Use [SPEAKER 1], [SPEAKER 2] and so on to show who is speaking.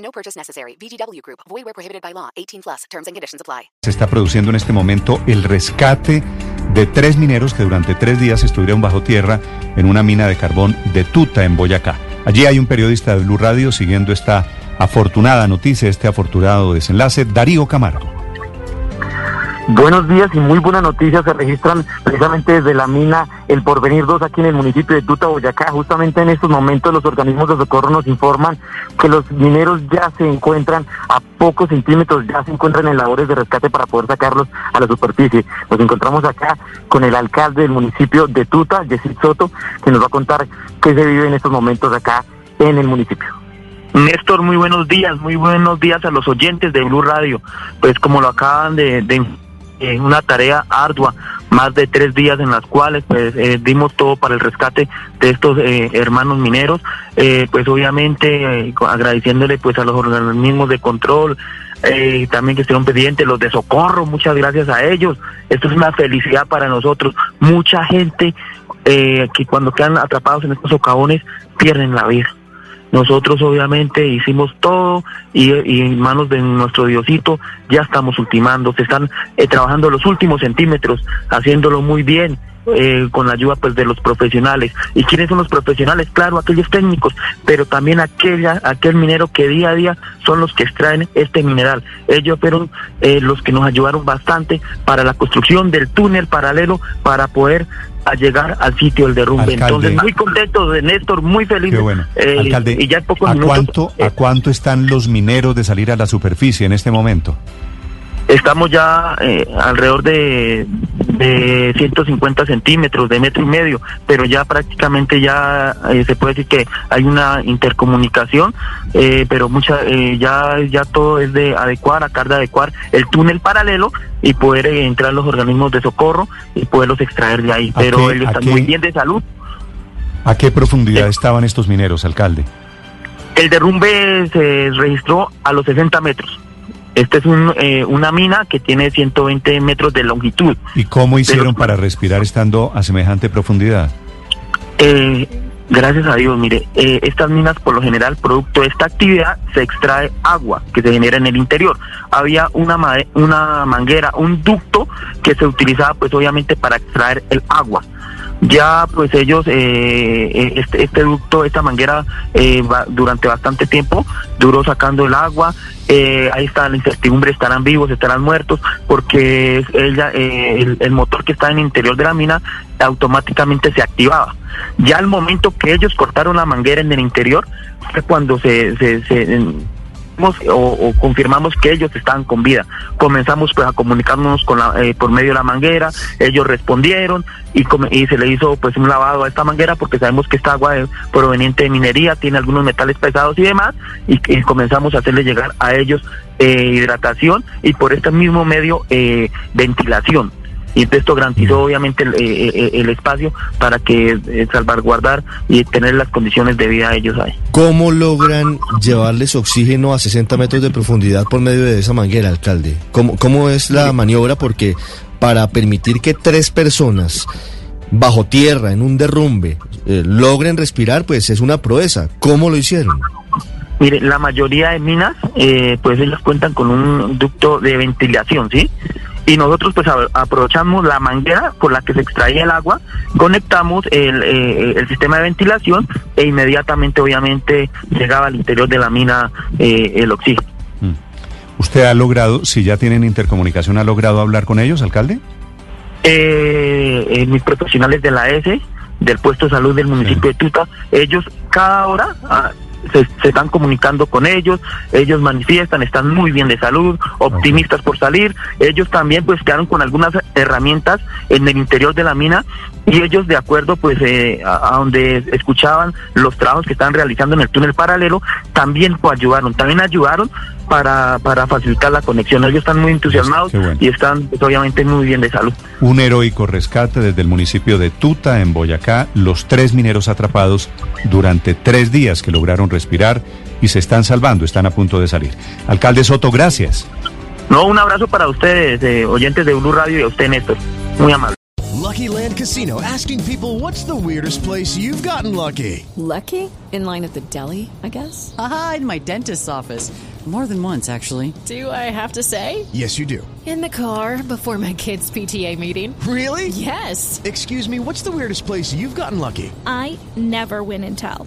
[SPEAKER 1] No purchase necessary. VGW Group. Void where prohibited by law. 18 plus. Terms and conditions apply.
[SPEAKER 2] Se está produciendo en este momento el rescate de tres mineros que durante tres días estuvieron bajo tierra en una mina de carbón de Tuta, en Boyacá. Allí hay un periodista de Blue Radio siguiendo esta afortunada noticia, este afortunado desenlace, Darío Camargo.
[SPEAKER 3] Buenos días y muy buenas noticias se registran precisamente desde la mina El Porvenir 2 aquí en el municipio de Tuta, Boyacá. Justamente en estos momentos los organismos de socorro nos informan que los mineros ya se encuentran a pocos centímetros, ya se encuentran en labores de rescate para poder sacarlos a la superficie. Nos encontramos acá con el alcalde del municipio de Tuta, Yesid Soto, que nos va a contar qué se vive en estos momentos acá en el municipio.
[SPEAKER 4] Néstor, muy buenos días, muy buenos días a los oyentes de Blue Radio. Pues como lo acaban de, de en una tarea ardua, más de tres días en las cuales pues eh, dimos todo para el rescate de estos eh, hermanos mineros, eh, pues obviamente eh, agradeciéndole pues a los organismos de control, eh, también que estuvieron pendientes, los de socorro, muchas gracias a ellos, esto es una felicidad para nosotros, mucha gente eh, que cuando quedan atrapados en estos socavones pierden la vida. Nosotros obviamente hicimos todo y, en manos de nuestro Diosito ya estamos ultimando, se están eh, trabajando los últimos centímetros, haciéndolo muy bien. Eh, con la ayuda pues de los profesionales y quiénes son los profesionales claro aquellos técnicos pero también aquella aquel minero que día a día son los que extraen este mineral ellos fueron eh, los que nos ayudaron bastante para la construcción del túnel paralelo para poder a llegar al sitio del derrumbe.
[SPEAKER 2] Alcalde.
[SPEAKER 4] Entonces, muy contento de Néstor, muy feliz.
[SPEAKER 2] Bueno.
[SPEAKER 4] eh,
[SPEAKER 2] Alcalde,
[SPEAKER 4] y ya en pocos
[SPEAKER 2] ¿a
[SPEAKER 4] minutos
[SPEAKER 2] cuánto,
[SPEAKER 4] eh,
[SPEAKER 2] ¿a cuánto están los mineros de salir a la superficie en este momento?
[SPEAKER 4] Estamos ya eh, alrededor de, de 150 centímetros, de metro y medio, pero ya prácticamente ya eh, se puede decir que hay una intercomunicación, eh, pero mucha eh, ya ya todo es de adecuar, acá de adecuar el túnel paralelo y poder eh, entrar los organismos de socorro y poderlos extraer de ahí.
[SPEAKER 2] ¿A
[SPEAKER 4] Pero
[SPEAKER 2] qué-
[SPEAKER 4] ellos están
[SPEAKER 2] qué-
[SPEAKER 4] muy bien de salud.
[SPEAKER 2] ¿A qué profundidad estaban estos mineros, alcalde?
[SPEAKER 4] El derrumbe se registró a los 60 metros. Esta es un, eh, una mina que tiene 120 metros de longitud.
[SPEAKER 2] ¿Y cómo hicieron
[SPEAKER 4] Pero-
[SPEAKER 2] para respirar estando a semejante profundidad?
[SPEAKER 4] Eh, gracias a Dios, mire, eh, estas minas por lo general, producto de esta actividad, se extrae agua que se genera en el interior. Había una, una manguera, un ducto que se utilizaba pues obviamente para extraer el agua. Ya pues ellos, eh, eh, este, este ducto, esta manguera eh, va- durante bastante tiempo duró sacando el agua, eh, ahí está la incertidumbre, estarán vivos, estarán muertos, porque ella, eh, el, el motor que está en el interior de la mina automáticamente se activaba. Ya al momento que ellos cortaron la manguera en el interior, fue cuando se, se, se- o, confirmamos que ellos estaban con vida. Comenzamos pues a comunicarnos con la, eh, por medio de la manguera, ellos respondieron y, y se le hizo pues un lavado a esta manguera porque sabemos que esta agua es proveniente de minería, tiene algunos metales pesados y demás y, y comenzamos a hacerle llegar a ellos eh, hidratación y por este mismo medio eh, ventilación. Y esto garantizó obviamente el, eh, eh, el espacio para que eh, salvaguardar y tener las condiciones de vida a ellos ahí.
[SPEAKER 5] ¿Cómo logran llevarles oxígeno a 60 metros de profundidad por medio de esa manguera, alcalde? ¿Cómo, cómo es la maniobra? Porque para permitir que tres personas bajo tierra, en un derrumbe, eh, logren respirar, pues es una proeza. ¿Cómo lo hicieron?
[SPEAKER 4] Mire, la mayoría de minas, eh, pues ellas cuentan con un ducto de ventilación, ¿sí? Y nosotros pues aprovechamos la manguera por la que se extraía el agua, conectamos el, eh, el sistema de ventilación e inmediatamente obviamente llegaba al interior de la mina eh, el oxígeno.
[SPEAKER 2] ¿Usted ha logrado, si ya tienen intercomunicación, ha logrado hablar con ellos, alcalde?
[SPEAKER 4] Eh, eh, mis profesionales de la ESE, del puesto de salud del municipio de Tuta, ellos cada hora ah, se, se están comunicando con ellos, ellos manifiestan, están muy bien de salud, optimistas por salir, ellos también pues quedaron con algunas herramientas en el interior de la mina y ellos de acuerdo pues eh, a, a donde escuchaban los trabajos que estaban realizando en el túnel paralelo, también ayudaron, también ayudaron para, para facilitar la conexión. Ellos están muy entusiasmados
[SPEAKER 2] bueno.
[SPEAKER 4] y están pues, obviamente muy bien de salud.
[SPEAKER 2] Un heroico rescate desde el municipio de Tuta, en Boyacá, los tres mineros atrapados durante tres días que lograron respirar y se están salvando, están a punto de salir. Alcalde Soto, gracias.
[SPEAKER 4] No, un abrazo para ustedes, eh, oyentes de Blue Radio y a usted, Néstor. Muy amable.
[SPEAKER 6] Lucky Land Casino asking people what's the weirdest place you've gotten lucky?
[SPEAKER 7] Lucky? In line at the deli, I guess?
[SPEAKER 8] Aha, in my dentist's office. More than once, actually.
[SPEAKER 7] Do I have to say?
[SPEAKER 6] Yes, you do.
[SPEAKER 7] In the car before my kids' PTA meeting.
[SPEAKER 6] Really?
[SPEAKER 7] Yes.
[SPEAKER 6] Excuse me, what's the weirdest place you've gotten lucky?
[SPEAKER 9] I never win and tell.